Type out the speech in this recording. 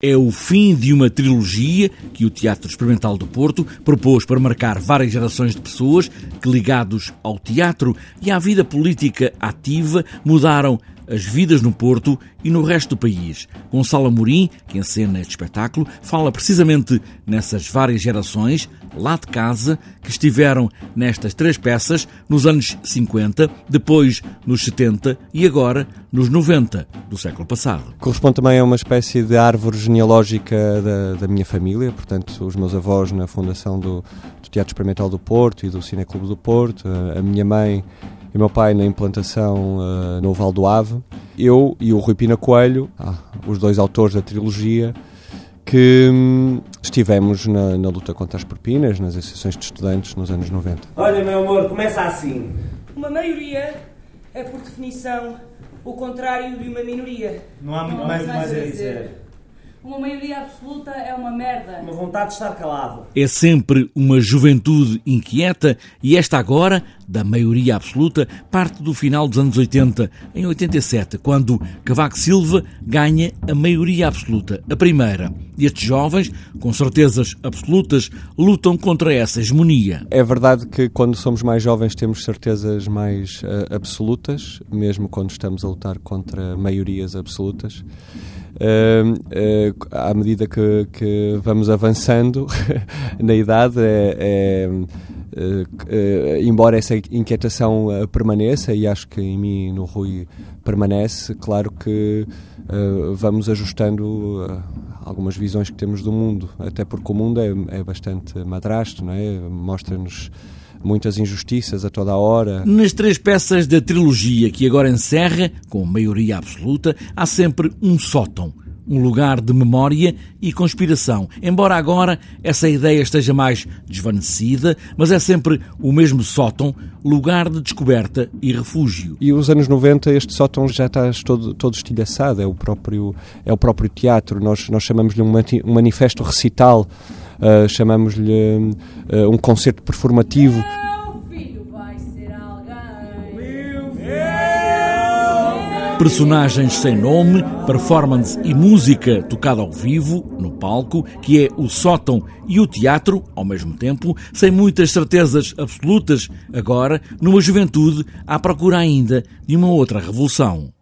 É o fim de uma trilogia que o Teatro Experimental do Porto propôs para marcar várias gerações de pessoas que, ligados ao teatro e à vida política ativa, mudaram as vidas no Porto e no resto do país. Gonçalo Amorim, que encena este espetáculo, fala precisamente nessas várias gerações, lá de casa, que estiveram nestas três peças nos anos 50, depois nos 70 e agora nos 90 do século passado. Corresponde também a uma espécie de árvore genealógica da, da minha família, portanto, os meus avós na fundação do, do Teatro Experimental do Porto e do Cineclube do Porto, a, a minha mãe e meu pai na implantação uh, no Val do Ave, eu e o Rui Pina Coelho, ah, os dois autores da trilogia, que hum, estivemos na, na, luta contra as propinas, nas associações de estudantes nos anos 90. Olha, meu amor, começa assim. Uma maioria é, por definição, o contrário de uma minoria. Não há muito Não mais, mais a dizer. dizer. Uma maioria absoluta é uma merda. Uma vontade de estar calado. É sempre uma juventude inquieta e esta agora, da maioria absoluta, parte do final dos anos 80, em 87, quando Cavaco Silva ganha a maioria absoluta, a primeira. E estes jovens, com certezas absolutas, lutam contra essa hegemonia. É verdade que quando somos mais jovens temos certezas mais uh, absolutas, mesmo quando estamos a lutar contra maiorias absolutas. Uh, à medida que, que vamos avançando na idade, é, é, é, embora essa inquietação eh, permaneça, e acho que em mim no Rui permanece, claro que vamos ajustando algumas visões que temos do mundo, até porque o mundo é, é bastante madrasto, não é? mostra-nos muitas injustiças a toda a hora. Nas três peças da trilogia que agora encerra, com maioria absoluta, há sempre um sótão um lugar de memória e conspiração. Embora agora essa ideia esteja mais desvanecida, mas é sempre o mesmo sótão, lugar de descoberta e refúgio. E os anos 90 este sótão já está todo, todo estilhaçado, é o próprio, é o próprio teatro, nós, nós chamamos-lhe um, manifesto recital, uh, chamamos-lhe uh, um concerto performativo. Personagens sem nome, performance e música tocada ao vivo, no palco, que é o sótão e o teatro, ao mesmo tempo, sem muitas certezas absolutas, agora, numa juventude à procura ainda de uma outra revolução.